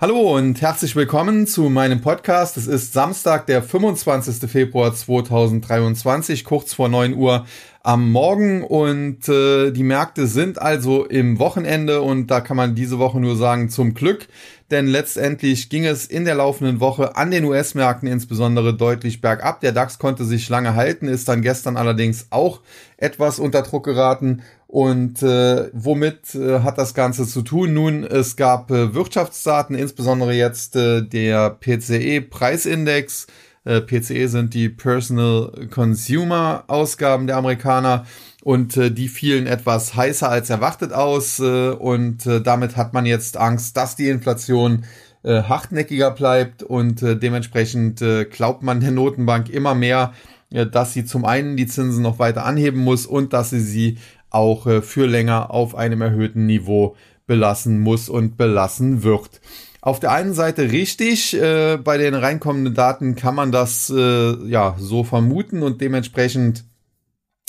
Hallo und herzlich willkommen zu meinem Podcast. Es ist Samstag, der 25. Februar 2023, kurz vor 9 Uhr am Morgen und äh, die Märkte sind also im Wochenende und da kann man diese Woche nur sagen zum Glück, denn letztendlich ging es in der laufenden Woche an den US-Märkten insbesondere deutlich bergab. Der DAX konnte sich lange halten, ist dann gestern allerdings auch etwas unter Druck geraten und äh, womit äh, hat das Ganze zu tun? Nun, es gab äh, Wirtschaftsdaten, insbesondere jetzt äh, der PCE-Preisindex. Äh, PCE sind die Personal Consumer Ausgaben der Amerikaner und äh, die fielen etwas heißer als erwartet aus äh, und äh, damit hat man jetzt Angst, dass die Inflation äh, hartnäckiger bleibt und äh, dementsprechend äh, glaubt man der Notenbank immer mehr, äh, dass sie zum einen die Zinsen noch weiter anheben muss und dass sie sie auch äh, für länger auf einem erhöhten Niveau belassen muss und belassen wird. Auf der einen Seite richtig, äh, bei den reinkommenden Daten kann man das äh, ja so vermuten und dementsprechend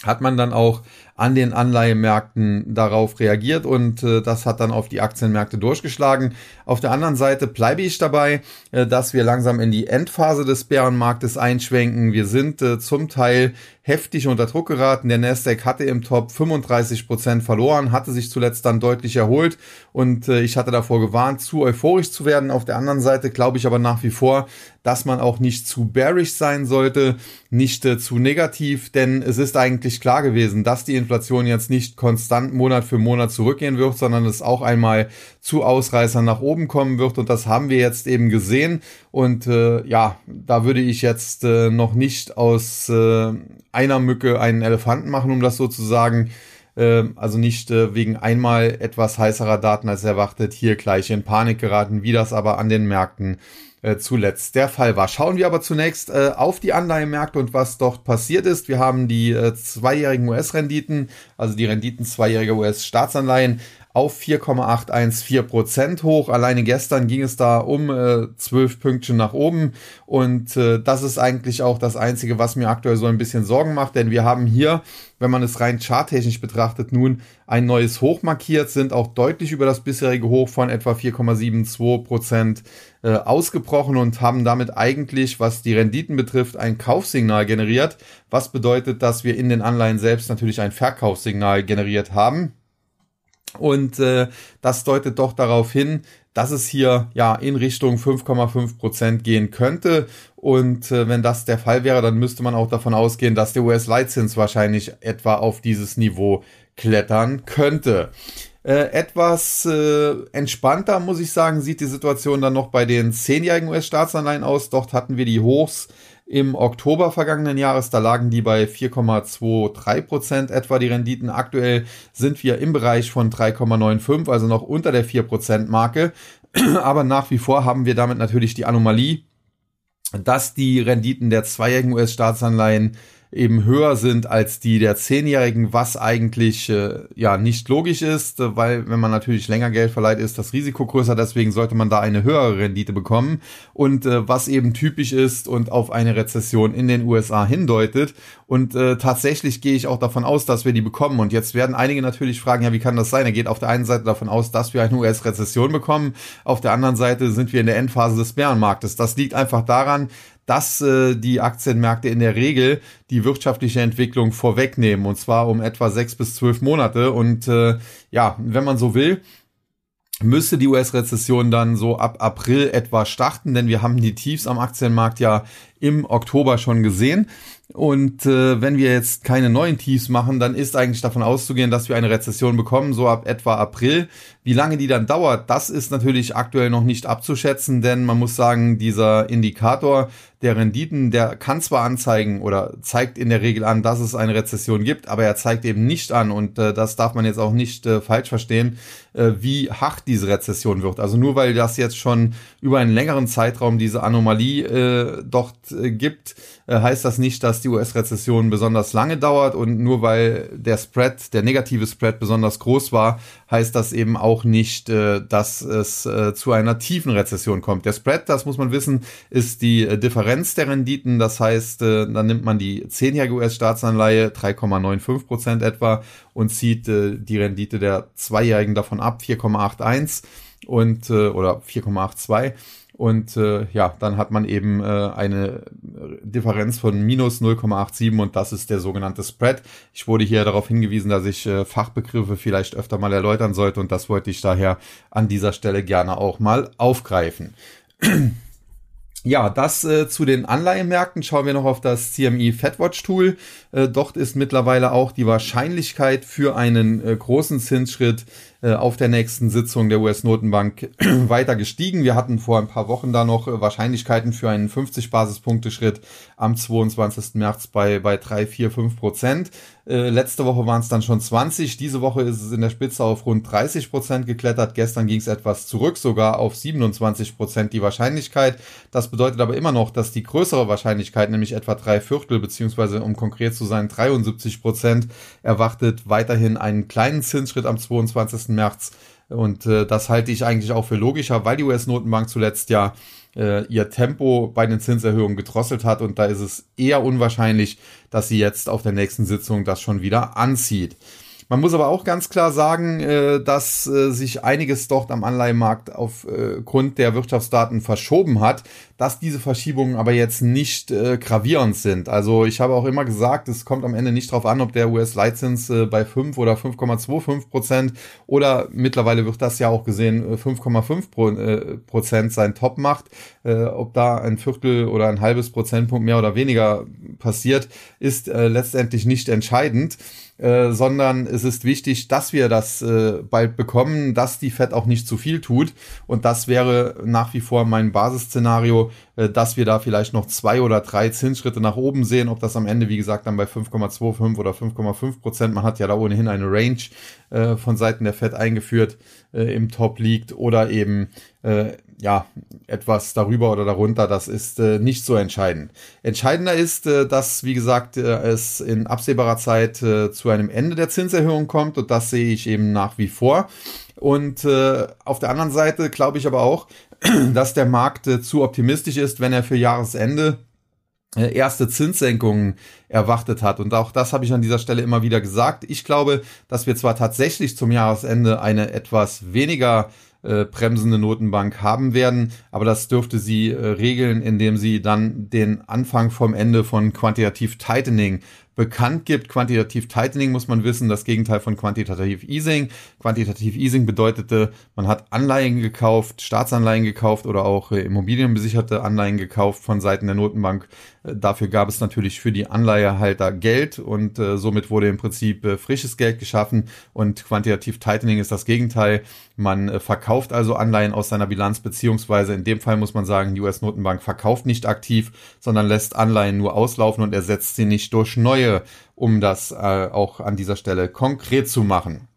hat man dann auch an den Anleihemärkten darauf reagiert und äh, das hat dann auf die Aktienmärkte durchgeschlagen. Auf der anderen Seite bleibe ich dabei, äh, dass wir langsam in die Endphase des Bärenmarktes einschwenken. Wir sind äh, zum Teil heftig unter Druck geraten. Der Nasdaq hatte im Top 35 Prozent verloren, hatte sich zuletzt dann deutlich erholt und äh, ich hatte davor gewarnt, zu euphorisch zu werden. Auf der anderen Seite glaube ich aber nach wie vor, dass man auch nicht zu bearish sein sollte, nicht äh, zu negativ, denn es ist eigentlich klar gewesen, dass die Inflation jetzt nicht konstant Monat für Monat zurückgehen wird, sondern es auch einmal zu Ausreißern nach oben kommen wird. Und das haben wir jetzt eben gesehen. Und äh, ja, da würde ich jetzt äh, noch nicht aus äh, einer Mücke einen Elefanten machen, um das so zu sagen. Äh, also nicht äh, wegen einmal etwas heißerer Daten als erwartet hier gleich in Panik geraten, wie das aber an den Märkten äh, zuletzt der Fall war. Schauen wir aber zunächst äh, auf die Anleihenmärkte und was dort passiert ist. Wir haben die äh, zweijährigen US-Renditen, also die Renditen zweijähriger US-Staatsanleihen auf 4,814 Prozent hoch. Alleine gestern ging es da um äh, 12 Pünktchen nach oben. Und äh, das ist eigentlich auch das Einzige, was mir aktuell so ein bisschen Sorgen macht. Denn wir haben hier, wenn man es rein charttechnisch betrachtet, nun ein neues Hoch markiert, sind auch deutlich über das bisherige Hoch von etwa 4,72 Prozent äh, ausgebrochen und haben damit eigentlich, was die Renditen betrifft, ein Kaufsignal generiert. Was bedeutet, dass wir in den Anleihen selbst natürlich ein Verkaufssignal generiert haben. Und äh, das deutet doch darauf hin, dass es hier ja in Richtung 5,5 Prozent gehen könnte. Und äh, wenn das der Fall wäre, dann müsste man auch davon ausgehen, dass der US-Leitzins wahrscheinlich etwa auf dieses Niveau klettern könnte. Äh, etwas äh, entspannter, muss ich sagen, sieht die Situation dann noch bei den zehnjährigen US-Staatsanleihen aus. Dort hatten wir die Hochs im Oktober vergangenen Jahres, da lagen die bei 4,23 Prozent etwa die Renditen. Aktuell sind wir im Bereich von 3,95, also noch unter der 4 Prozent Marke. Aber nach wie vor haben wir damit natürlich die Anomalie, dass die Renditen der zweijährigen US-Staatsanleihen eben höher sind als die der Zehnjährigen, was eigentlich äh, ja nicht logisch ist, äh, weil wenn man natürlich länger Geld verleiht, ist das Risiko größer, deswegen sollte man da eine höhere Rendite bekommen. Und äh, was eben typisch ist und auf eine Rezession in den USA hindeutet. Und äh, tatsächlich gehe ich auch davon aus, dass wir die bekommen. Und jetzt werden einige natürlich fragen, ja, wie kann das sein? Er geht auf der einen Seite davon aus, dass wir eine US-Rezession bekommen, auf der anderen Seite sind wir in der Endphase des Bärenmarktes. Das liegt einfach daran, dass äh, die Aktienmärkte in der Regel die wirtschaftliche Entwicklung vorwegnehmen und zwar um etwa sechs bis zwölf Monate. Und äh, ja, wenn man so will, müsste die US-Rezession dann so ab April etwa starten, denn wir haben die Tiefs am Aktienmarkt ja im Oktober schon gesehen. Und äh, wenn wir jetzt keine neuen Tiefs machen, dann ist eigentlich davon auszugehen, dass wir eine Rezession bekommen, so ab etwa April. Wie lange die dann dauert, das ist natürlich aktuell noch nicht abzuschätzen, denn man muss sagen, dieser Indikator der Renditen, der kann zwar anzeigen oder zeigt in der Regel an, dass es eine Rezession gibt, aber er zeigt eben nicht an und äh, das darf man jetzt auch nicht äh, falsch verstehen, äh, wie hart diese Rezession wird. Also nur weil das jetzt schon über einen längeren Zeitraum diese Anomalie äh, dort äh, gibt, äh, heißt das nicht, dass die US-Rezession besonders lange dauert und nur weil der Spread, der negative Spread besonders groß war, heißt das eben auch nicht, äh, dass es äh, zu einer tiefen Rezession kommt. Der Spread, das muss man wissen, ist die Differenz der Renditen. Das heißt, dann nimmt man die 10-jährige US-Staatsanleihe 3,95 Prozent etwa und zieht die Rendite der Zweijährigen davon ab 4,81 und äh, oder 4,82 und äh, ja, dann hat man eben äh, eine Differenz von minus 0,87 und das ist der sogenannte Spread. Ich wurde hier darauf hingewiesen, dass ich äh, Fachbegriffe vielleicht öfter mal erläutern sollte und das wollte ich daher an dieser Stelle gerne auch mal aufgreifen. Ja, das äh, zu den Anleihenmärkten. Schauen wir noch auf das CME Fedwatch Tool. Äh, dort ist mittlerweile auch die Wahrscheinlichkeit für einen äh, großen Zinsschritt äh, auf der nächsten Sitzung der US-Notenbank weiter gestiegen. Wir hatten vor ein paar Wochen da noch äh, Wahrscheinlichkeiten für einen 50 Basispunkte Schritt am 22. März bei, bei 3, 4, 5 Prozent. Äh, letzte Woche waren es dann schon 20. Diese Woche ist es in der Spitze auf rund 30 Prozent geklettert. Gestern ging es etwas zurück, sogar auf 27 Prozent die Wahrscheinlichkeit. Das bedeutet aber immer noch, dass die größere Wahrscheinlichkeit, nämlich etwa drei Viertel, beziehungsweise um konkret zu sein, 73 Prozent, erwartet weiterhin einen kleinen Zinsschritt am 22. März. Und äh, das halte ich eigentlich auch für logischer, weil die US-Notenbank zuletzt ja äh, ihr Tempo bei den Zinserhöhungen gedrosselt hat und da ist es eher unwahrscheinlich, dass sie jetzt auf der nächsten Sitzung das schon wieder anzieht. Man muss aber auch ganz klar sagen, äh, dass äh, sich einiges dort am Anleihenmarkt aufgrund äh, der Wirtschaftsdaten verschoben hat, dass diese Verschiebungen aber jetzt nicht gravierend sind. Also ich habe auch immer gesagt, es kommt am Ende nicht darauf an, ob der US-Leitzins bei 5 oder 5,25 Prozent oder mittlerweile wird das ja auch gesehen 5,5 Prozent sein Top macht. Ob da ein Viertel oder ein halbes Prozentpunkt mehr oder weniger passiert, ist letztendlich nicht entscheidend. Äh, sondern es ist wichtig, dass wir das äh, bald bekommen, dass die Fed auch nicht zu viel tut. Und das wäre nach wie vor mein Basisszenario, äh, dass wir da vielleicht noch zwei oder drei Zinsschritte nach oben sehen. Ob das am Ende, wie gesagt, dann bei 5,25 oder 5,5 Prozent, man hat ja da ohnehin eine Range äh, von Seiten der Fed eingeführt, äh, im Top liegt oder eben ja, etwas darüber oder darunter, das ist äh, nicht so entscheidend. Entscheidender ist, äh, dass, wie gesagt, äh, es in absehbarer Zeit zu einem Ende der Zinserhöhung kommt und das sehe ich eben nach wie vor. Und äh, auf der anderen Seite glaube ich aber auch, dass der Markt äh, zu optimistisch ist, wenn er für Jahresende äh, erste Zinssenkungen erwartet hat. Und auch das habe ich an dieser Stelle immer wieder gesagt. Ich glaube, dass wir zwar tatsächlich zum Jahresende eine etwas weniger äh, bremsende Notenbank haben werden. Aber das dürfte sie äh, regeln, indem sie dann den Anfang vom Ende von Quantitative Tightening bekannt gibt. Quantitativ Tightening muss man wissen, das Gegenteil von Quantitativ Easing. Quantitativ Easing bedeutete, man hat Anleihen gekauft, Staatsanleihen gekauft oder auch äh, immobilienbesicherte Anleihen gekauft von Seiten der Notenbank. Dafür gab es natürlich für die Anleihehalter Geld und äh, somit wurde im Prinzip äh, frisches Geld geschaffen und Quantitativ Tightening ist das Gegenteil. Man äh, verkauft also Anleihen aus seiner Bilanz beziehungsweise in dem Fall muss man sagen, die US-Notenbank verkauft nicht aktiv, sondern lässt Anleihen nur auslaufen und ersetzt sie nicht durch neue um das äh, auch an dieser Stelle konkret zu machen.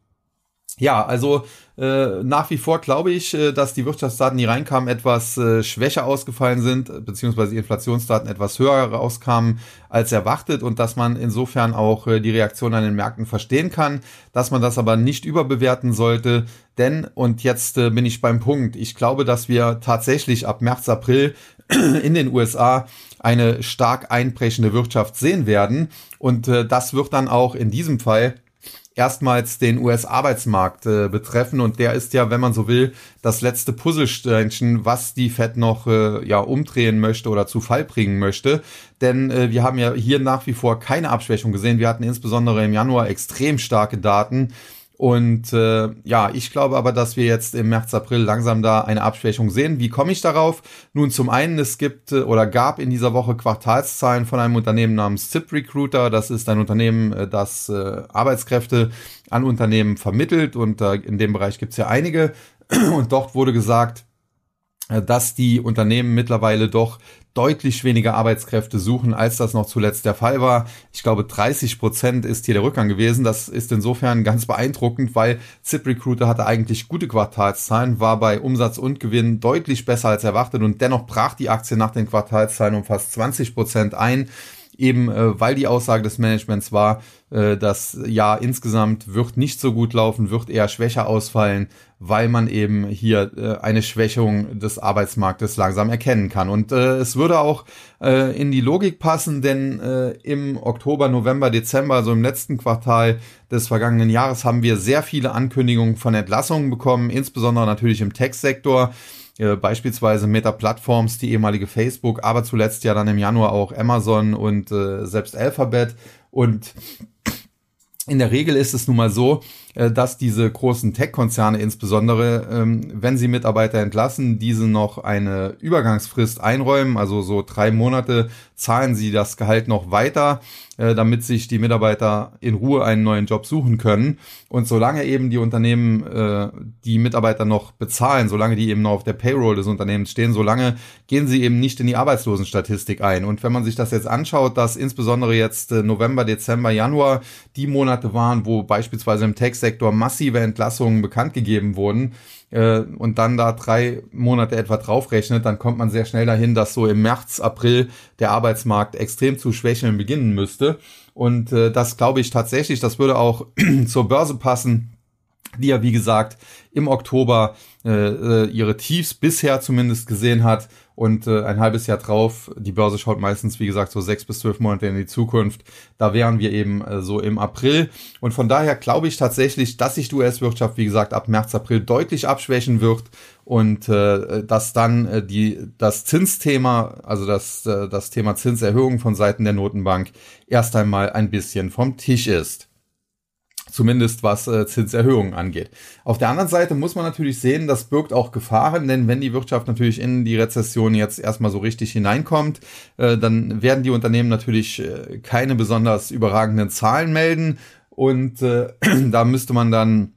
Ja, also äh, nach wie vor glaube ich, äh, dass die Wirtschaftsdaten, die reinkamen, etwas äh, schwächer ausgefallen sind, beziehungsweise die Inflationsdaten etwas höher rauskamen als erwartet und dass man insofern auch die Reaktion an den Märkten verstehen kann, dass man das aber nicht überbewerten sollte, denn, und jetzt bin ich beim Punkt, ich glaube, dass wir tatsächlich ab März, April in den USA eine stark einbrechende Wirtschaft sehen werden. Und das wird dann auch in diesem Fall erstmals den US-Arbeitsmarkt äh, betreffen und der ist ja, wenn man so will, das letzte Puzzlesteinchen, was die Fed noch äh, ja umdrehen möchte oder zu Fall bringen möchte. Denn äh, wir haben ja hier nach wie vor keine Abschwächung gesehen. Wir hatten insbesondere im Januar extrem starke Daten und äh, ja, ich glaube aber, dass wir jetzt im März, April langsam da eine Abschwächung sehen. Wie komme ich darauf? Nun, zum einen, es gibt äh, oder gab in dieser Woche Quartalszahlen von einem Unternehmen namens Zip Recruiter. Das ist ein Unternehmen, äh, das äh, Arbeitskräfte an Unternehmen vermittelt und äh, in dem Bereich gibt es ja einige. Und dort wurde gesagt, äh, dass die Unternehmen mittlerweile doch deutlich weniger Arbeitskräfte suchen, als das noch zuletzt der Fall war. Ich glaube, 30 Prozent ist hier der Rückgang gewesen. Das ist insofern ganz beeindruckend, weil ZipRecruiter hatte eigentlich gute Quartalszahlen, war bei Umsatz und Gewinn deutlich besser als erwartet und dennoch brach die Aktie nach den Quartalszahlen um fast 20 Prozent ein. Eben äh, weil die Aussage des Managements war, äh, das Jahr insgesamt wird nicht so gut laufen, wird eher schwächer ausfallen, weil man eben hier äh, eine Schwächung des Arbeitsmarktes langsam erkennen kann. Und äh, es würde auch äh, in die Logik passen, denn äh, im Oktober, November, Dezember, also im letzten Quartal des vergangenen Jahres, haben wir sehr viele Ankündigungen von Entlassungen bekommen, insbesondere natürlich im Tech-Sektor. Äh, beispielsweise Meta Platforms, die ehemalige Facebook, aber zuletzt ja dann im Januar auch Amazon und äh, selbst Alphabet. Und in der Regel ist es nun mal so, dass diese großen Tech-Konzerne insbesondere, ähm, wenn sie Mitarbeiter entlassen, diese noch eine Übergangsfrist einräumen, also so drei Monate zahlen sie das Gehalt noch weiter, äh, damit sich die Mitarbeiter in Ruhe einen neuen Job suchen können. Und solange eben die Unternehmen äh, die Mitarbeiter noch bezahlen, solange die eben noch auf der Payroll des Unternehmens stehen, solange gehen sie eben nicht in die Arbeitslosenstatistik ein. Und wenn man sich das jetzt anschaut, dass insbesondere jetzt November, Dezember, Januar die Monate waren, wo beispielsweise im Text Sektor massive Entlassungen bekannt gegeben wurden äh, und dann da drei Monate etwa draufrechnet, dann kommt man sehr schnell dahin, dass so im März, April der Arbeitsmarkt extrem zu schwächeln beginnen müsste. Und äh, das glaube ich tatsächlich, das würde auch zur Börse passen die ja wie gesagt im Oktober äh, äh, ihre Tiefs bisher zumindest gesehen hat und äh, ein halbes Jahr drauf, die Börse schaut meistens wie gesagt so sechs bis zwölf Monate in die Zukunft, da wären wir eben äh, so im April. Und von daher glaube ich tatsächlich, dass sich die US-Wirtschaft wie gesagt ab März, April deutlich abschwächen wird und äh, dass dann äh, die das Zinsthema, also das äh, das Thema Zinserhöhung von Seiten der Notenbank erst einmal ein bisschen vom Tisch ist. Zumindest was äh, Zinserhöhungen angeht. Auf der anderen Seite muss man natürlich sehen, das birgt auch Gefahren, denn wenn die Wirtschaft natürlich in die Rezession jetzt erstmal so richtig hineinkommt, äh, dann werden die Unternehmen natürlich äh, keine besonders überragenden Zahlen melden und äh, da müsste man dann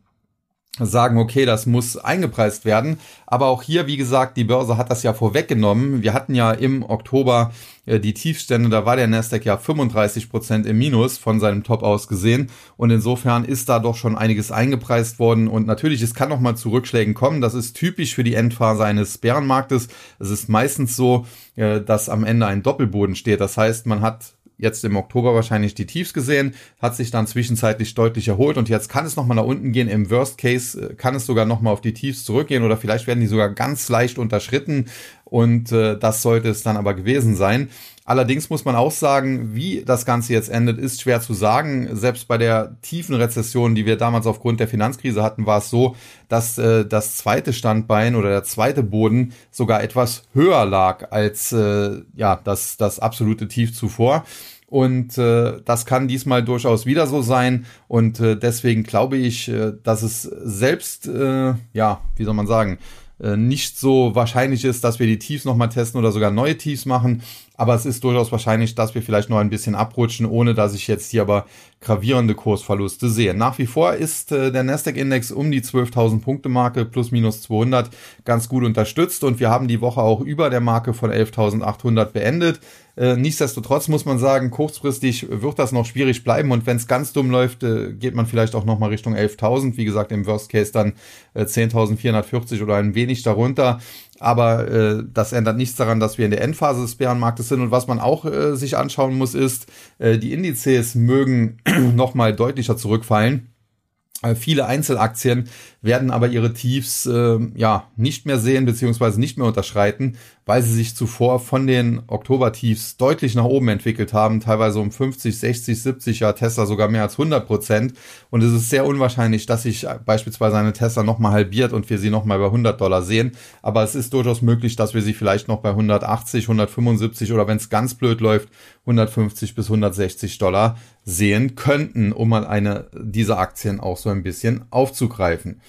sagen, okay, das muss eingepreist werden. Aber auch hier, wie gesagt, die Börse hat das ja vorweggenommen. Wir hatten ja im Oktober äh, die Tiefstände, da war der Nasdaq ja 35 Prozent im Minus von seinem Top aus gesehen. Und insofern ist da doch schon einiges eingepreist worden. Und natürlich, es kann noch mal zu Rückschlägen kommen. Das ist typisch für die Endphase eines Bärenmarktes. Es ist meistens so, äh, dass am Ende ein Doppelboden steht. Das heißt, man hat jetzt im Oktober wahrscheinlich die Tiefs gesehen, hat sich dann zwischenzeitlich deutlich erholt und jetzt kann es nochmal nach unten gehen. Im Worst Case äh, kann es sogar nochmal auf die Tiefs zurückgehen oder vielleicht werden die sogar ganz leicht unterschritten und äh, das sollte es dann aber gewesen sein. Allerdings muss man auch sagen, wie das Ganze jetzt endet, ist schwer zu sagen. Selbst bei der tiefen Rezession, die wir damals aufgrund der Finanzkrise hatten, war es so, dass äh, das zweite Standbein oder der zweite Boden sogar etwas höher lag als äh, ja das, das absolute Tief zuvor. Und äh, das kann diesmal durchaus wieder so sein. Und äh, deswegen glaube ich, äh, dass es selbst, äh, ja, wie soll man sagen, äh, nicht so wahrscheinlich ist, dass wir die Tiefs nochmal testen oder sogar neue Tiefs machen. Aber es ist durchaus wahrscheinlich, dass wir vielleicht noch ein bisschen abrutschen, ohne dass ich jetzt hier aber gravierende Kursverluste sehe. Nach wie vor ist äh, der Nasdaq-Index um die 12.000 Punkte Marke plus minus 200 ganz gut unterstützt und wir haben die Woche auch über der Marke von 11.800 beendet. Äh, nichtsdestotrotz muss man sagen, kurzfristig wird das noch schwierig bleiben und wenn es ganz dumm läuft, äh, geht man vielleicht auch nochmal Richtung 11.000. Wie gesagt, im Worst Case dann äh, 10.440 oder ein wenig darunter. Aber äh, das ändert nichts daran, dass wir in der Endphase des Bärenmarktes sind. Und was man auch äh, sich anschauen muss, ist, äh, die Indizes mögen nochmal deutlicher zurückfallen. Äh, viele Einzelaktien werden aber ihre Tiefs äh, ja nicht mehr sehen beziehungsweise nicht mehr unterschreiten, weil sie sich zuvor von den Oktober-Tiefs deutlich nach oben entwickelt haben, teilweise um 50, 60, 70, ja Tesla sogar mehr als 100 Prozent. Und es ist sehr unwahrscheinlich, dass sich beispielsweise eine Tesla nochmal halbiert und wir sie nochmal bei 100 Dollar sehen. Aber es ist durchaus möglich, dass wir sie vielleicht noch bei 180, 175 oder wenn es ganz blöd läuft, 150 bis 160 Dollar sehen könnten, um mal eine dieser Aktien auch so ein bisschen aufzugreifen.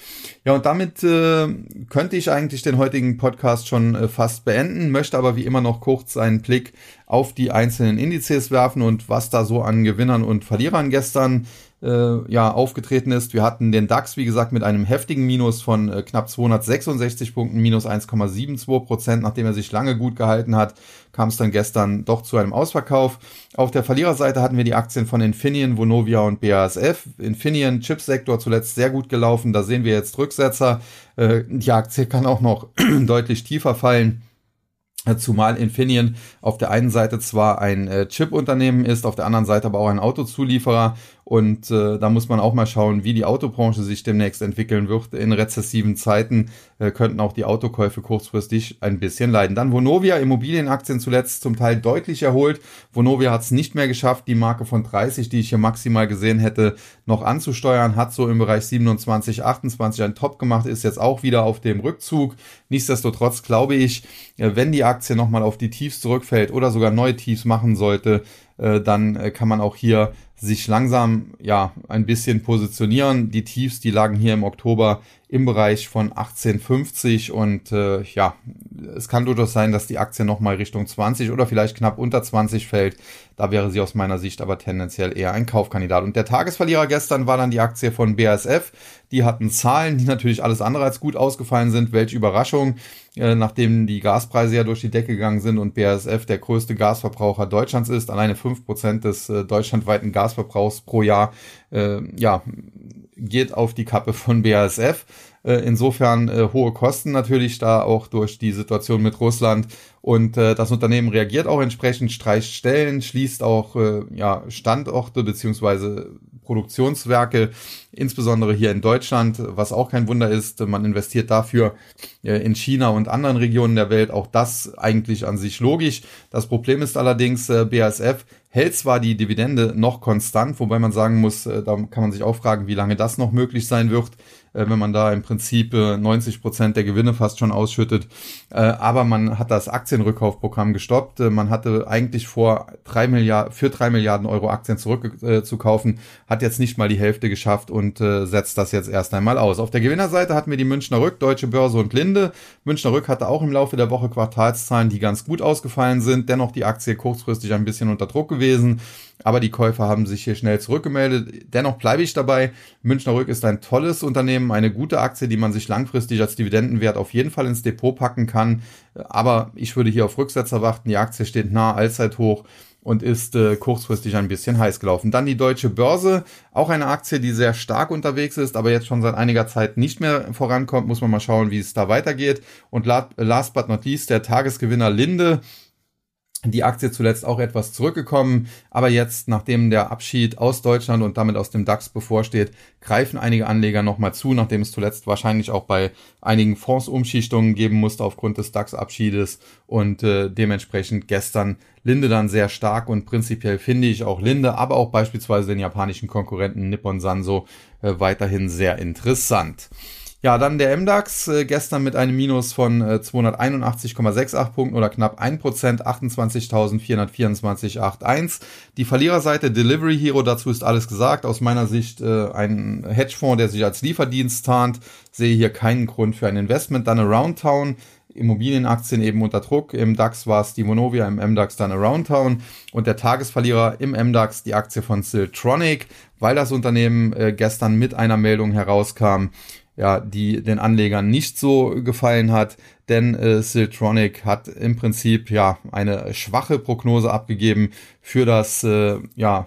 Ja, und damit äh, könnte ich eigentlich den heutigen Podcast schon äh, fast beenden, möchte aber wie immer noch kurz einen Blick auf die einzelnen Indizes werfen und was da so an Gewinnern und Verlierern gestern äh, ja, aufgetreten ist. Wir hatten den DAX, wie gesagt, mit einem heftigen Minus von äh, knapp 266 Punkten, minus 1,72 Prozent. Nachdem er sich lange gut gehalten hat, kam es dann gestern doch zu einem Ausverkauf. Auf der Verliererseite hatten wir die Aktien von Infineon, Vonovia und BASF. Infineon, Chipsektor zuletzt sehr gut gelaufen. Da sehen wir jetzt Rücksetzer. Äh, die Aktie kann auch noch deutlich tiefer fallen. Zumal Infineon auf der einen Seite zwar ein äh, Chip-Unternehmen ist, auf der anderen Seite aber auch ein Autozulieferer und äh, da muss man auch mal schauen, wie die Autobranche sich demnächst entwickeln wird. In rezessiven Zeiten äh, könnten auch die Autokäufe kurzfristig ein bisschen leiden. Dann Vonovia, Immobilienaktien zuletzt zum Teil deutlich erholt. Vonovia hat es nicht mehr geschafft, die Marke von 30, die ich hier maximal gesehen hätte, noch anzusteuern. Hat so im Bereich 27, 28 ein Top gemacht, ist jetzt auch wieder auf dem Rückzug. Nichtsdestotrotz glaube ich, äh, wenn die Aktie nochmal auf die Tiefs zurückfällt oder sogar neue Tiefs machen sollte, äh, dann äh, kann man auch hier sich langsam ja ein bisschen positionieren. Die Tiefs, die lagen hier im Oktober im Bereich von 18,50 und äh, ja, es kann durchaus sein, dass die Aktie nochmal Richtung 20 oder vielleicht knapp unter 20 fällt. Da wäre sie aus meiner Sicht aber tendenziell eher ein Kaufkandidat. Und der Tagesverlierer gestern war dann die Aktie von BASF. Die hatten Zahlen, die natürlich alles andere als gut ausgefallen sind. Welche Überraschung, äh, nachdem die Gaspreise ja durch die Decke gegangen sind und BASF der größte Gasverbraucher Deutschlands ist, alleine fünf Prozent des äh, deutschlandweiten Gasverbrauchs pro Jahr, äh, ja, geht auf die Kappe von BASF. Äh, insofern äh, hohe Kosten natürlich da auch durch die Situation mit Russland. Und äh, das Unternehmen reagiert auch entsprechend, streicht Stellen, schließt auch äh, ja, Standorte beziehungsweise Produktionswerke, insbesondere hier in Deutschland, was auch kein Wunder ist. Man investiert dafür äh, in China und anderen Regionen der Welt. Auch das eigentlich an sich logisch. Das Problem ist allerdings, äh, BASF hält zwar die Dividende noch konstant, wobei man sagen muss, äh, da kann man sich auch fragen, wie lange das noch möglich sein wird, wenn man da im Prinzip 90 Prozent der Gewinne fast schon ausschüttet. Äh, aber man hat das Aktienrückkaufprogramm gestoppt. Man hatte eigentlich vor, drei Milliarden, für drei Milliarden Euro Aktien zurückzukaufen, hat jetzt nicht mal die Hälfte geschafft und setzt das jetzt erst einmal aus. Auf der Gewinnerseite hatten wir die Münchner Rück, Deutsche Börse und Linde. Münchner Rück hatte auch im Laufe der Woche Quartalszahlen, die ganz gut ausgefallen sind. Dennoch die Aktie kurzfristig ein bisschen unter Druck gewesen, aber die Käufer haben sich hier schnell zurückgemeldet. Dennoch bleibe ich dabei. Münchner Rück ist ein tolles Unternehmen, eine gute Aktie, die man sich langfristig als Dividendenwert auf jeden Fall ins Depot packen kann. Aber ich würde hier auf Rücksetzer warten. Die Aktie steht nah Allzeithoch und ist äh, kurzfristig ein bisschen heiß gelaufen. Dann die Deutsche Börse, auch eine Aktie, die sehr stark unterwegs ist, aber jetzt schon seit einiger Zeit nicht mehr vorankommt. Muss man mal schauen, wie es da weitergeht. Und last but not least der Tagesgewinner Linde die Aktie zuletzt auch etwas zurückgekommen, aber jetzt, nachdem der Abschied aus Deutschland und damit aus dem DAX bevorsteht, greifen einige Anleger nochmal zu, nachdem es zuletzt wahrscheinlich auch bei einigen Fondsumschichtungen geben musste aufgrund des DAX-Abschiedes und äh, dementsprechend gestern Linde dann sehr stark und prinzipiell finde ich auch Linde, aber auch beispielsweise den japanischen Konkurrenten Nippon Sanso äh, weiterhin sehr interessant. Ja, dann der MDAX äh, gestern mit einem Minus von äh, 281,68 Punkten oder knapp 1%, 28.424,81. Die Verliererseite Delivery Hero, dazu ist alles gesagt. Aus meiner Sicht äh, ein Hedgefonds, der sich als Lieferdienst tarnt. Sehe hier keinen Grund für ein Investment. Dann Around Town, Immobilienaktien eben unter Druck. Im DAX war es die Monovia, im MDAX dann Around Town und der Tagesverlierer im MDAX die Aktie von Siltronic, weil das Unternehmen äh, gestern mit einer Meldung herauskam, ja, die den Anlegern nicht so gefallen hat, denn äh, Siltronic hat im Prinzip ja eine schwache Prognose abgegeben für das äh, ja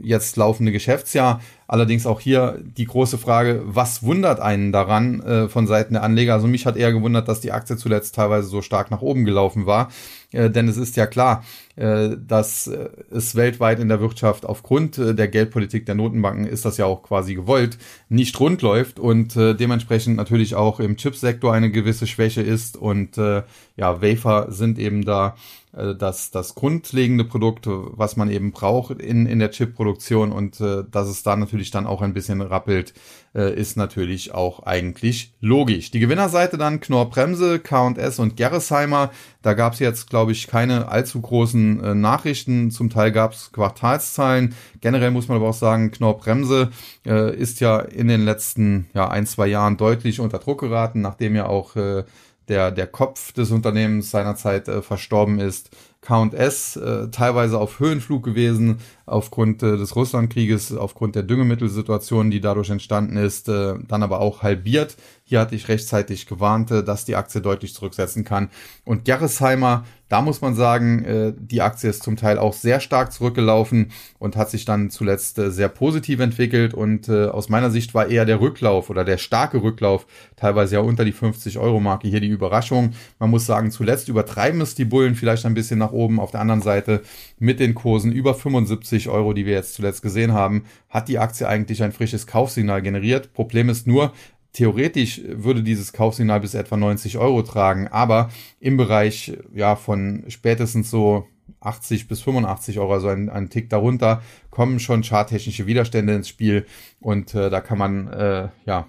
jetzt laufende Geschäftsjahr. Allerdings auch hier die große Frage, was wundert einen daran äh, von Seiten der Anleger? Also mich hat eher gewundert, dass die Aktie zuletzt teilweise so stark nach oben gelaufen war. Äh, denn es ist ja klar, äh, dass äh, es weltweit in der Wirtschaft aufgrund der Geldpolitik der Notenbanken ist das ja auch quasi gewollt, nicht rund läuft und dementsprechend natürlich auch im Chipsektor eine gewisse Schwäche ist und ja, Wafer sind eben da äh, das, das grundlegende Produkt, was man eben braucht in, in der Chip-Produktion und äh, dass es da natürlich dann auch ein bisschen rappelt, äh, ist natürlich auch eigentlich logisch. Die Gewinnerseite dann Knorr Bremse, K&S und Gerresheimer. Da gab es jetzt, glaube ich, keine allzu großen äh, Nachrichten. Zum Teil gab es Quartalszahlen. Generell muss man aber auch sagen, Knorr Bremse äh, ist ja in den letzten ja, ein, zwei Jahren deutlich unter Druck geraten, nachdem ja auch äh, der, der Kopf des Unternehmens seinerzeit äh, verstorben ist. Count-S äh, teilweise auf Höhenflug gewesen aufgrund äh, des Russlandkrieges, aufgrund der Düngemittelsituation, die dadurch entstanden ist, äh, dann aber auch halbiert. Hier hatte ich rechtzeitig gewarnt, dass die Aktie deutlich zurücksetzen kann. Und Gerresheimer, da muss man sagen, äh, die Aktie ist zum Teil auch sehr stark zurückgelaufen und hat sich dann zuletzt äh, sehr positiv entwickelt. Und äh, aus meiner Sicht war eher der Rücklauf oder der starke Rücklauf, teilweise ja unter die 50-Euro-Marke, hier die Überraschung. Man muss sagen, zuletzt übertreiben es die Bullen vielleicht ein bisschen nach oben. Auf der anderen Seite mit den Kursen über 75 Euro, die wir jetzt zuletzt gesehen haben, hat die Aktie eigentlich ein frisches Kaufsignal generiert. Problem ist nur, theoretisch würde dieses Kaufsignal bis etwa 90 Euro tragen, aber im Bereich ja von spätestens so 80 bis 85 Euro, also ein, ein Tick darunter, kommen schon charttechnische Widerstände ins Spiel. Und äh, da kann man äh, ja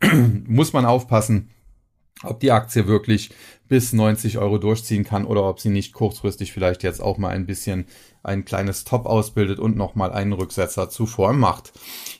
muss man aufpassen, ob die Aktie wirklich bis 90 Euro durchziehen kann oder ob sie nicht kurzfristig vielleicht jetzt auch mal ein bisschen ein kleines Top ausbildet und nochmal einen Rücksetzer zuvor macht.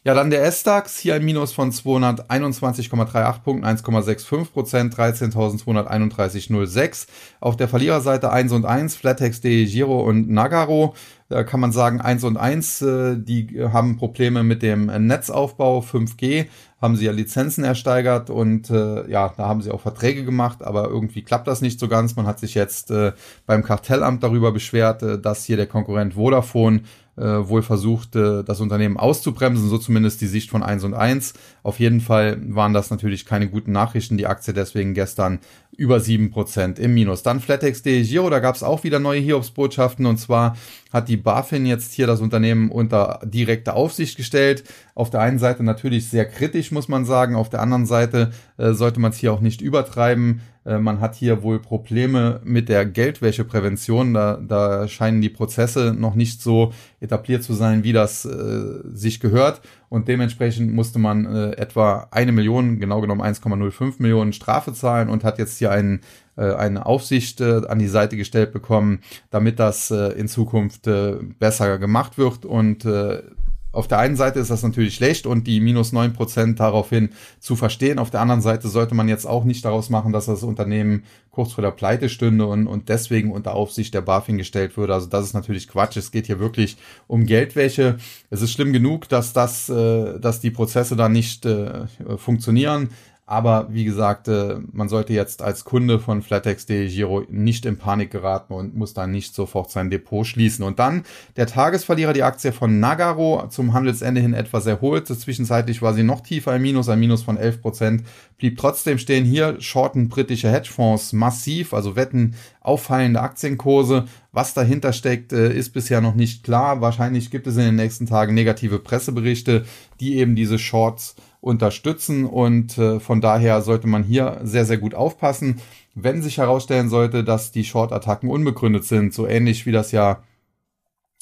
Ja, dann der S-DAX, hier ein Minus von 221,38 Punkten, 1,65 Prozent, 13.231,06. Auf der Verliererseite 1 und 1, Flatex, De Giro und Nagaro. Da kann man sagen, 1 und 1, äh, die haben Probleme mit dem Netzaufbau 5G haben sie ja Lizenzen ersteigert und äh, ja, da haben sie auch Verträge gemacht, aber irgendwie klappt das nicht so ganz. Man hat sich jetzt äh, beim Kartellamt darüber beschwert, äh, dass hier der Konkurrent Vodafone äh, wohl versucht, äh, das Unternehmen auszubremsen, so zumindest die Sicht von 1 und 1. Auf jeden Fall waren das natürlich keine guten Nachrichten, die Aktie deswegen gestern über 7% im Minus. Dann Flatex.de Giro, da gab es auch wieder neue Hiobsbotschaften und zwar hat die BaFin jetzt hier das Unternehmen unter direkte Aufsicht gestellt. Auf der einen Seite natürlich sehr kritisch, muss man sagen. Auf der anderen Seite äh, sollte man es hier auch nicht übertreiben. Äh, man hat hier wohl Probleme mit der Geldwäscheprävention. Da, da scheinen die Prozesse noch nicht so etabliert zu sein, wie das äh, sich gehört. Und dementsprechend musste man äh, etwa eine Million, genau genommen 1,05 Millionen Strafe zahlen und hat jetzt hier einen äh, eine Aufsicht äh, an die Seite gestellt bekommen, damit das äh, in Zukunft äh, besser gemacht wird. Und äh, auf der einen Seite ist das natürlich schlecht und die minus neun Prozent daraufhin zu verstehen. Auf der anderen Seite sollte man jetzt auch nicht daraus machen, dass das Unternehmen kurz vor der Pleite stünde und, und deswegen unter Aufsicht der BaFin gestellt würde. Also das ist natürlich Quatsch. Es geht hier wirklich um Geldwäsche. Es ist schlimm genug, dass das, äh, dass die Prozesse da nicht äh, funktionieren. Aber wie gesagt, äh, man sollte jetzt als Kunde von Flatex.de Giro nicht in Panik geraten und muss dann nicht sofort sein Depot schließen. Und dann der Tagesverlierer, die Aktie von Nagaro, zum Handelsende hin etwas erholt. Zwischenzeitlich war sie noch tiefer im Minus, ein Minus von 11 Prozent. Blieb trotzdem stehen hier, shorten britische Hedgefonds massiv, also wetten auffallende Aktienkurse. Was dahinter steckt, äh, ist bisher noch nicht klar. Wahrscheinlich gibt es in den nächsten Tagen negative Presseberichte, die eben diese Shorts unterstützen und äh, von daher sollte man hier sehr, sehr gut aufpassen. Wenn sich herausstellen sollte, dass die Short-Attacken unbegründet sind, so ähnlich wie das ja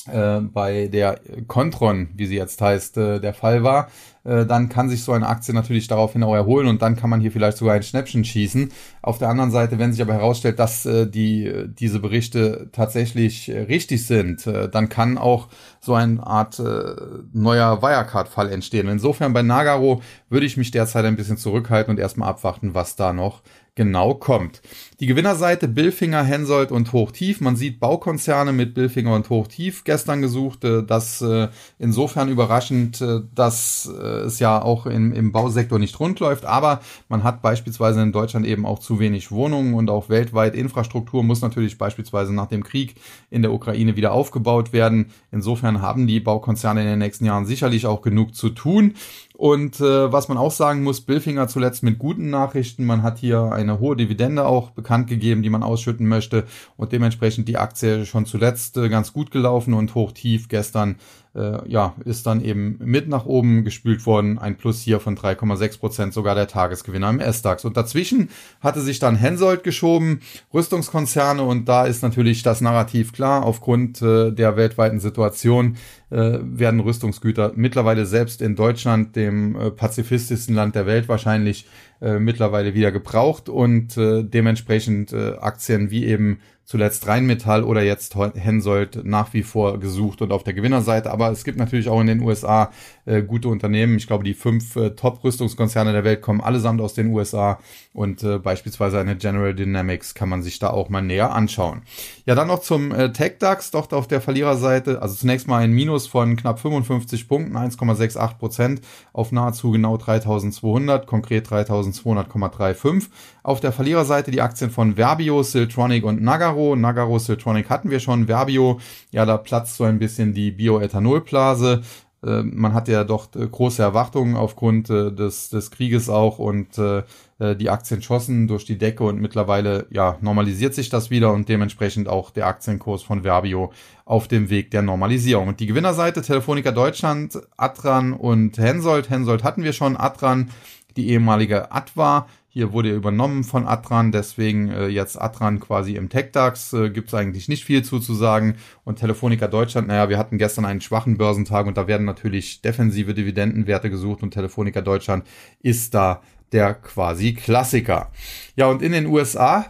äh, bei der Contron, wie sie jetzt heißt, äh, der Fall war, dann kann sich so eine Aktie natürlich daraufhin auch erholen und dann kann man hier vielleicht sogar ein Schnäppchen schießen. Auf der anderen Seite, wenn sich aber herausstellt, dass äh, die, diese Berichte tatsächlich äh, richtig sind, äh, dann kann auch so eine Art äh, neuer Wirecard-Fall entstehen. Insofern bei Nagaro würde ich mich derzeit ein bisschen zurückhalten und erstmal abwarten, was da noch genau kommt. Die Gewinnerseite Billfinger, Hensoldt und Hochtief. Man sieht Baukonzerne mit Billfinger und Hochtief gestern gesucht. Äh, das äh, insofern überraschend, äh, dass es ja auch im, Bausektor nicht rund läuft. Aber man hat beispielsweise in Deutschland eben auch zu wenig Wohnungen und auch weltweit Infrastruktur muss natürlich beispielsweise nach dem Krieg in der Ukraine wieder aufgebaut werden. Insofern haben die Baukonzerne in den nächsten Jahren sicherlich auch genug zu tun. Und äh, was man auch sagen muss, Billfinger zuletzt mit guten Nachrichten. Man hat hier eine hohe Dividende auch bekannt gegeben, die man ausschütten möchte. Und dementsprechend die Aktie schon zuletzt äh, ganz gut gelaufen und hoch tief gestern äh, ja, ist dann eben mit nach oben gespült worden. Ein Plus hier von 3,6 Prozent, sogar der Tagesgewinner im S-DAX. Und dazwischen hatte sich dann Hensoldt geschoben, Rüstungskonzerne. Und da ist natürlich das Narrativ klar. Aufgrund äh, der weltweiten Situation äh, werden Rüstungsgüter mittlerweile selbst in Deutschland, dem äh, pazifistischsten Land der Welt wahrscheinlich, äh, mittlerweile wieder gebraucht. Und äh, dementsprechend äh, Aktien wie eben zuletzt Rheinmetall oder jetzt Hensoldt nach wie vor gesucht und auf der Gewinnerseite. Aber es gibt natürlich auch in den USA äh, gute Unternehmen. Ich glaube, die fünf äh, Top-Rüstungskonzerne der Welt kommen allesamt aus den USA und äh, beispielsweise eine General Dynamics kann man sich da auch mal näher anschauen. Ja, dann noch zum äh, TechDAX, doch auf der Verliererseite. Also zunächst mal ein Minus von knapp 55 Punkten, 1,68 Prozent auf nahezu genau 3200, konkret 3200,35. Auf der Verliererseite die Aktien von Verbio, Siltronic und Nagaro. Nagaro, Siltronic hatten wir schon. Verbio, ja, da platzt so ein bisschen die Bioethanolblase. Äh, man hat ja doch äh, große Erwartungen aufgrund äh, des, des Krieges auch und äh, die Aktien schossen durch die Decke und mittlerweile ja normalisiert sich das wieder und dementsprechend auch der Aktienkurs von Verbio auf dem Weg der Normalisierung. Und die Gewinnerseite Telefonica Deutschland, Atran und Hensoldt. Hensoldt hatten wir schon, Atran die ehemalige Atwa hier wurde er übernommen von Atran, deswegen äh, jetzt Atran quasi im TechDAX. Äh, Gibt es eigentlich nicht viel zu, zu sagen. Und Telefonica Deutschland, naja, wir hatten gestern einen schwachen Börsentag und da werden natürlich defensive Dividendenwerte gesucht und Telefonica Deutschland ist da der quasi Klassiker. Ja, und in den USA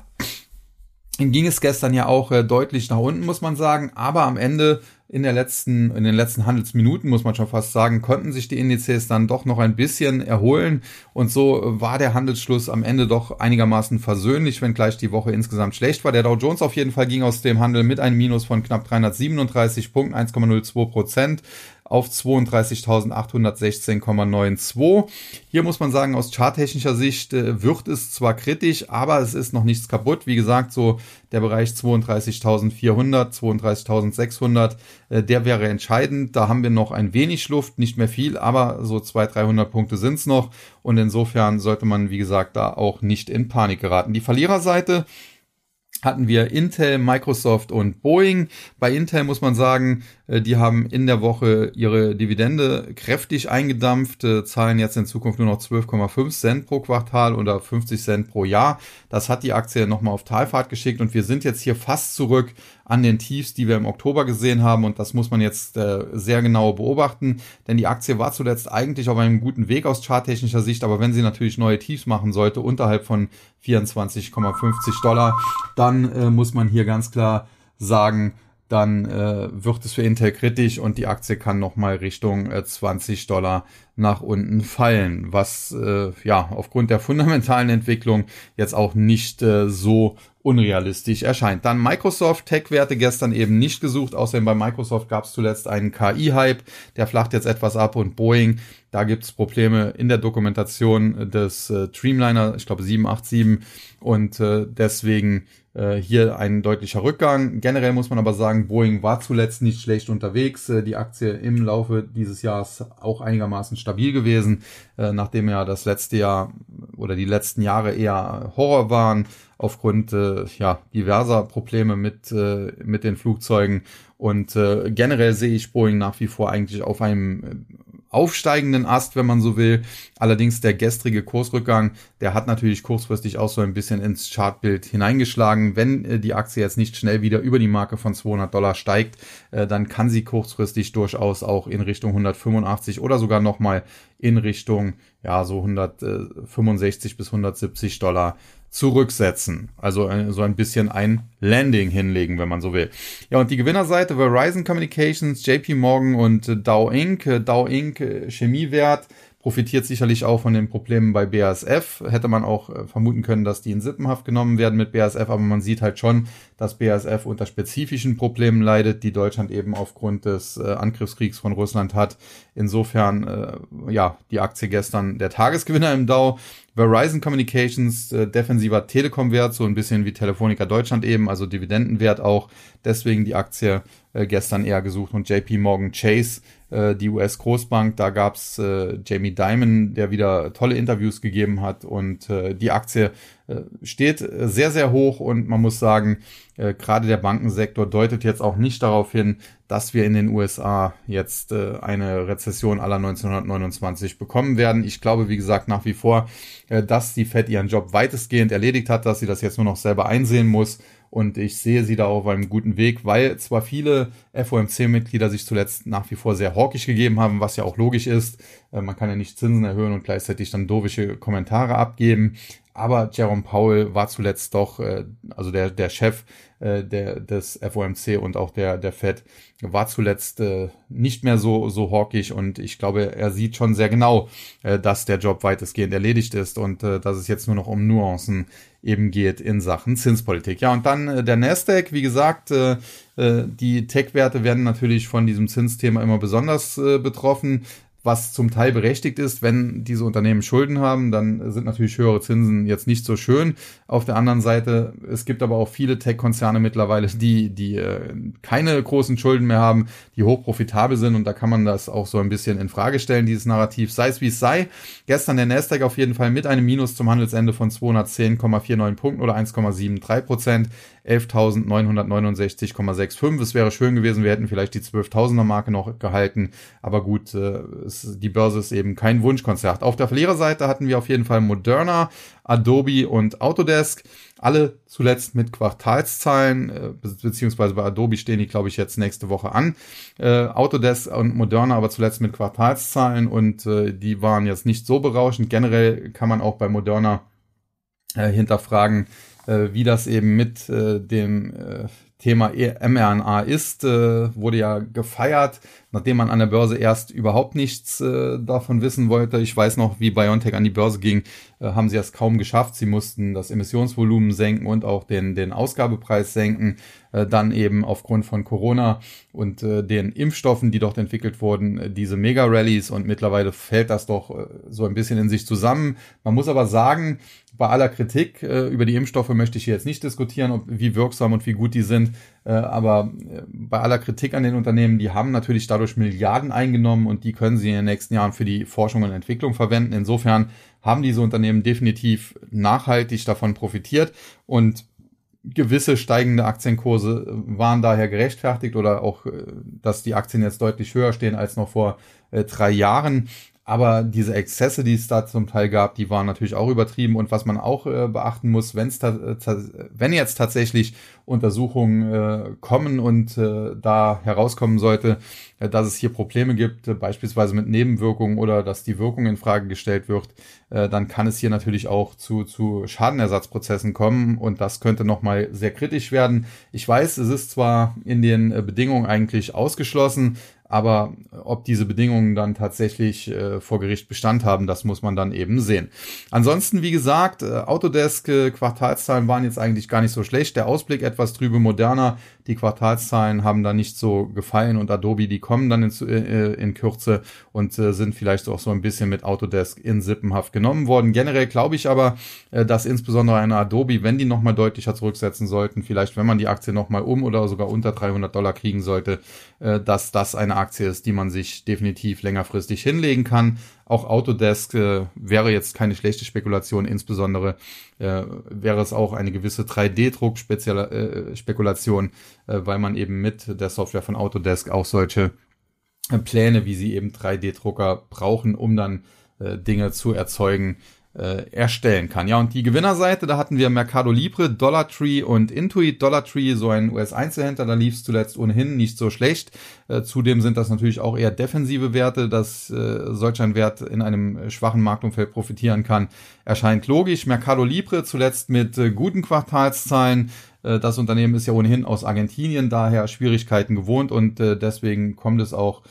ging es gestern ja auch äh, deutlich nach unten, muss man sagen. Aber am Ende in der letzten, in den letzten Handelsminuten, muss man schon fast sagen, konnten sich die Indizes dann doch noch ein bisschen erholen. Und so war der Handelsschluss am Ende doch einigermaßen versöhnlich, wenngleich die Woche insgesamt schlecht war. Der Dow Jones auf jeden Fall ging aus dem Handel mit einem Minus von knapp 337 Punkten, 1,02 Prozent auf 32.816,92. Hier muss man sagen, aus charttechnischer Sicht äh, wird es zwar kritisch, aber es ist noch nichts kaputt. Wie gesagt, so der Bereich 32.400, 32.600, äh, der wäre entscheidend. Da haben wir noch ein wenig Luft, nicht mehr viel, aber so 200, 300 Punkte sind's noch. Und insofern sollte man, wie gesagt, da auch nicht in Panik geraten. Die Verliererseite hatten wir Intel, Microsoft und Boeing. Bei Intel muss man sagen, die haben in der Woche ihre Dividende kräftig eingedampft, äh, zahlen jetzt in Zukunft nur noch 12,5 Cent pro Quartal oder 50 Cent pro Jahr. Das hat die Aktie nochmal auf Talfahrt geschickt und wir sind jetzt hier fast zurück an den Tiefs, die wir im Oktober gesehen haben und das muss man jetzt äh, sehr genau beobachten, denn die Aktie war zuletzt eigentlich auf einem guten Weg aus charttechnischer Sicht, aber wenn sie natürlich neue Tiefs machen sollte unterhalb von 24,50 Dollar, dann äh, muss man hier ganz klar sagen, dann äh, wird es für Intel kritisch und die Aktie kann nochmal Richtung äh, 20 Dollar nach unten fallen, was äh, ja aufgrund der fundamentalen Entwicklung jetzt auch nicht äh, so unrealistisch erscheint. Dann Microsoft Tech-Werte gestern eben nicht gesucht, außerdem bei Microsoft gab es zuletzt einen KI-Hype, der flacht jetzt etwas ab und Boeing, da gibt es Probleme in der Dokumentation des äh, Dreamliner, ich glaube 787 und äh, deswegen äh, hier ein deutlicher Rückgang. Generell muss man aber sagen, Boeing war zuletzt nicht schlecht unterwegs. Äh, die Aktie im Laufe dieses Jahres auch einigermaßen stabil gewesen, äh, nachdem ja das letzte Jahr oder die letzten Jahre eher Horror waren aufgrund äh, ja, diverser Probleme mit, äh, mit den Flugzeugen. Und äh, generell sehe ich Boeing nach wie vor eigentlich auf einem aufsteigenden Ast, wenn man so will. Allerdings der gestrige Kursrückgang, der hat natürlich kurzfristig auch so ein bisschen ins Chartbild hineingeschlagen. Wenn äh, die Aktie jetzt nicht schnell wieder über die Marke von 200 Dollar steigt, äh, dann kann sie kurzfristig durchaus auch in Richtung 185 oder sogar nochmal in Richtung ja so 165 bis 170 Dollar zurücksetzen. Also äh, so ein bisschen ein Landing hinlegen, wenn man so will. Ja, und die Gewinnerseite Verizon Communications, JP Morgan und äh, Dow Inc. Äh, Dow Inc. Chemiewert profitiert sicherlich auch von den Problemen bei BASF. Hätte man auch vermuten können, dass die in Sippenhaft genommen werden mit BASF, aber man sieht halt schon, dass BASF unter spezifischen Problemen leidet, die Deutschland eben aufgrund des äh, Angriffskriegs von Russland hat. Insofern, äh, ja, die Aktie gestern der Tagesgewinner im Dow. Verizon Communications, äh, defensiver Telekom-Wert, so ein bisschen wie Telefonica Deutschland eben, also Dividendenwert auch. Deswegen die Aktie äh, gestern eher gesucht und JP Morgan Chase, äh, die US-Großbank, da gab's äh, Jamie Dimon, der wieder tolle Interviews gegeben hat und äh, die Aktie äh, steht sehr, sehr hoch und man muss sagen, äh, gerade der Bankensektor deutet jetzt auch nicht darauf hin, dass wir in den USA jetzt äh, eine Rezession aller 1929 bekommen werden. Ich glaube, wie gesagt, nach wie vor, äh, dass die Fed ihren Job weitestgehend erledigt hat, dass sie das jetzt nur noch selber einsehen muss. Und ich sehe sie da auf einem guten Weg, weil zwar viele FOMC-Mitglieder sich zuletzt nach wie vor sehr hawkisch gegeben haben, was ja auch logisch ist. Äh, man kann ja nicht Zinsen erhöhen und gleichzeitig dann dovische Kommentare abgeben. Aber Jerome Powell war zuletzt doch, äh, also der, der Chef äh, der, des FOMC und auch der, der Fed, war zuletzt äh, nicht mehr so, so hawkig und ich glaube, er sieht schon sehr genau, äh, dass der Job weitestgehend erledigt ist und äh, dass es jetzt nur noch um Nuancen eben geht in Sachen Zinspolitik. Ja, und dann äh, der Nasdaq, wie gesagt, äh, äh die Tech-Werte werden natürlich von diesem Zinsthema immer besonders äh, betroffen was zum Teil berechtigt ist. Wenn diese Unternehmen Schulden haben, dann sind natürlich höhere Zinsen jetzt nicht so schön. Auf der anderen Seite, es gibt aber auch viele Tech-Konzerne mittlerweile, die, die äh, keine großen Schulden mehr haben, die hoch profitabel sind und da kann man das auch so ein bisschen in Frage stellen, dieses Narrativ. Sei es wie es sei. Gestern der Nasdaq auf jeden Fall mit einem Minus zum Handelsende von 210,49 Punkten oder 1,73 Prozent. 11.969,65. Es wäre schön gewesen, wir hätten vielleicht die 12.000er Marke noch gehalten. Aber gut, äh, es, die Börse ist eben kein Wunschkonzert. Auf der Verliererseite hatten wir auf jeden Fall Moderna, Adobe und Autodesk. Alle zuletzt mit Quartalszahlen, äh, beziehungsweise bei Adobe stehen die, glaube ich, jetzt nächste Woche an. Äh, Autodesk und Moderna aber zuletzt mit Quartalszahlen und äh, die waren jetzt nicht so berauschend. Generell kann man auch bei Moderna hinterfragen, wie das eben mit dem Thema e mRNA ist, äh, wurde ja gefeiert, nachdem man an der Börse erst überhaupt nichts äh, davon wissen wollte. Ich weiß noch, wie BioNTech an die Börse ging, äh, haben sie es kaum geschafft. Sie mussten das Emissionsvolumen senken und auch den, den Ausgabepreis senken. Äh, dann eben aufgrund von Corona und äh, den Impfstoffen, die dort entwickelt wurden, äh, diese Mega-Rallies und mittlerweile fällt das doch so ein bisschen in sich zusammen. Man muss aber sagen, bei aller Kritik äh, über die Impfstoffe möchte ich hier jetzt nicht diskutieren, ob, wie wirksam und wie gut die sind. Äh, aber äh, bei aller Kritik an den Unternehmen, die haben natürlich dadurch Milliarden eingenommen und die können sie in den nächsten Jahren für die Forschung und Entwicklung verwenden. Insofern haben diese Unternehmen definitiv nachhaltig davon profitiert und gewisse steigende Aktienkurse waren daher gerechtfertigt oder auch, äh, dass die Aktien jetzt deutlich höher stehen als noch vor äh, drei Jahren. Aber diese Exzesse, die es da zum Teil gab, die waren natürlich auch übertrieben. Und was man auch äh, beachten muss, wenn es wenn jetzt tatsächlich Untersuchungen äh, kommen und äh, da herauskommen sollte, äh, dass es hier Probleme gibt, äh, beispielsweise mit Nebenwirkungen oder dass die Wirkung in Frage gestellt wird, äh, dann kann es hier natürlich auch zu, zu Schadenersatzprozessen kommen und das könnte nochmal sehr kritisch werden. Ich weiß, es ist zwar in den äh, Bedingungen eigentlich ausgeschlossen, aber ob diese Bedingungen dann tatsächlich äh, vor Gericht Bestand haben, das muss man dann eben sehen. Ansonsten, wie gesagt, äh, Autodesk äh, Quartalszahlen waren jetzt eigentlich gar nicht so schlecht. Der Ausblick etwas trübe moderner. Die Quartalszahlen haben da nicht so gefallen und Adobe, die kommen dann in, äh, in Kürze und äh, sind vielleicht auch so ein bisschen mit Autodesk in Sippenhaft genommen worden. Generell glaube ich aber, äh, dass insbesondere eine Adobe, wenn die nochmal deutlicher zurücksetzen sollten, vielleicht wenn man die Aktie nochmal um oder sogar unter 300 Dollar kriegen sollte, äh, dass das eine Aktie ist, die man sich definitiv längerfristig hinlegen kann. Auch Autodesk äh, wäre jetzt keine schlechte Spekulation, insbesondere äh, wäre es auch eine gewisse 3D-Druck-Spekulation, äh, äh, weil man eben mit der Software von Autodesk auch solche äh, Pläne, wie sie eben 3D-Drucker brauchen, um dann äh, Dinge zu erzeugen, äh, erstellen kann. Ja, und die Gewinnerseite, da hatten wir Mercado Libre, Dollar Tree und Intuit. Dollar Tree, so ein US-Einzelhändler, da lief es zuletzt ohnehin nicht so schlecht. Äh, zudem sind das natürlich auch eher defensive Werte, dass äh, solch ein Wert in einem schwachen Marktumfeld profitieren kann, erscheint logisch. Mercado Libre zuletzt mit äh, guten Quartalszahlen. Äh, das Unternehmen ist ja ohnehin aus Argentinien, daher Schwierigkeiten gewohnt und äh, deswegen kommt es auch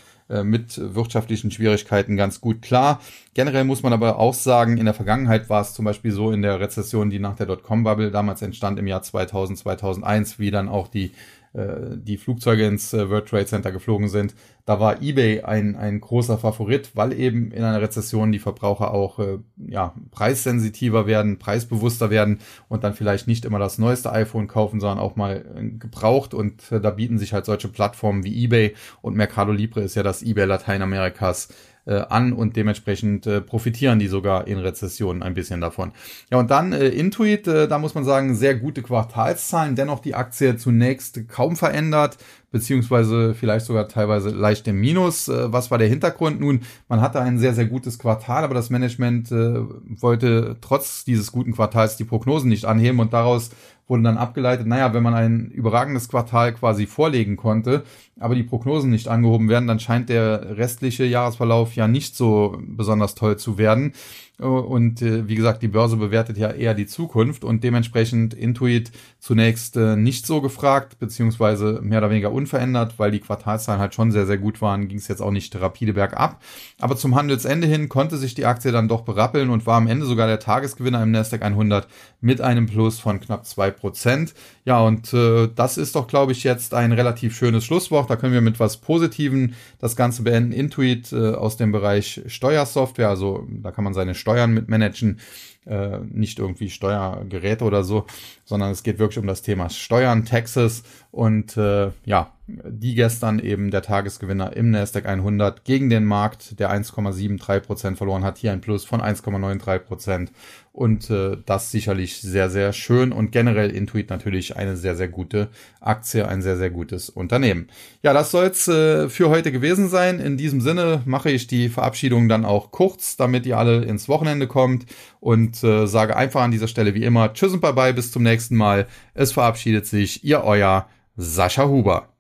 mit wirtschaftlichen Schwierigkeiten ganz gut klar. Generell muss man aber auch sagen, in der Vergangenheit war es zum Beispiel so in der Rezession, die nach der Dotcom-Bubble damals entstand im Jahr 2000, 2001, wie dann auch die äh, die Flugzeuge ins äh, World Trade Center geflogen sind, da war eBay ein, ein großer Favorit, weil eben in einer Rezession die Verbraucher auch äh, ja, preissensitiver werden, preisbewusster werden und dann vielleicht nicht immer das neueste iPhone kaufen, sondern auch mal äh, gebraucht. Und äh, da bieten sich halt solche Plattformen wie eBay und Mercado Libre ist ja das eBay Lateinamerikas äh, an und dementsprechend äh, profitieren die sogar in Rezessionen ein bisschen davon. Ja, und dann äh, Intuit, äh, da muss man sagen, sehr gute Quartalszahlen, dennoch die Aktie zunächst kaum verändert, beziehungsweise vielleicht sogar teilweise leicht im Minus. Äh, was war der Hintergrund? Nun, man hatte ein sehr, sehr gutes Quartal, aber das Management äh, wollte trotz dieses guten Quartals die Prognosen nicht anheben und daraus wurde dann abgeleitet, naja, wenn man ein überragendes Quartal quasi vorlegen konnte, aber die Prognosen nicht angehoben werden, dann scheint der restliche Jahresverlauf ja nicht so besonders toll zu werden. Und äh, wie gesagt, die Börse bewertet ja eher die Zukunft und dementsprechend Intuit zunächst äh, nicht so gefragt, beziehungsweise mehr oder weniger unverändert, weil die Quartalszahlen halt schon sehr, sehr gut waren, ging es jetzt auch nicht rapide bergab. Aber zum Handelsende hin konnte sich die Aktie dann doch berappeln und war am Ende sogar der Tagesgewinner im Nasdaq 100 mit einem Plus von knapp zwei Prozent. Ja, und äh, das ist doch, glaube ich, jetzt ein relativ schönes Schlusswort. Da können wir mit was Positiven das Ganze beenden. Intuit äh, aus dem Bereich Steuersoftware, also da kann man seine Steuern mit managen, äh, nicht irgendwie Steuergeräte oder so, sondern es geht wirklich um das Thema Steuern, Taxes und äh, ja, die gestern eben der Tagesgewinner im Nasdaq 100 gegen den Markt, der 1,73 Prozent verloren hat, hier ein Plus von 1,93 Prozent und äh, das sicherlich sehr, sehr schön und generell Intuit natürlich eine sehr, sehr gute Aktie, ein sehr, sehr gutes Unternehmen. Ja, das soll's äh, für heute gewesen sein. In diesem Sinne mache ich die Verabschiedung dann auch kurz, damit ihr alle ins Wochenende kommt und äh, sage einfach an dieser Stelle wie immer Tschüss und Bye-bye, bis zum nächsten Mal. Es verabschiedet sich Ihr Euer Sascha Huber.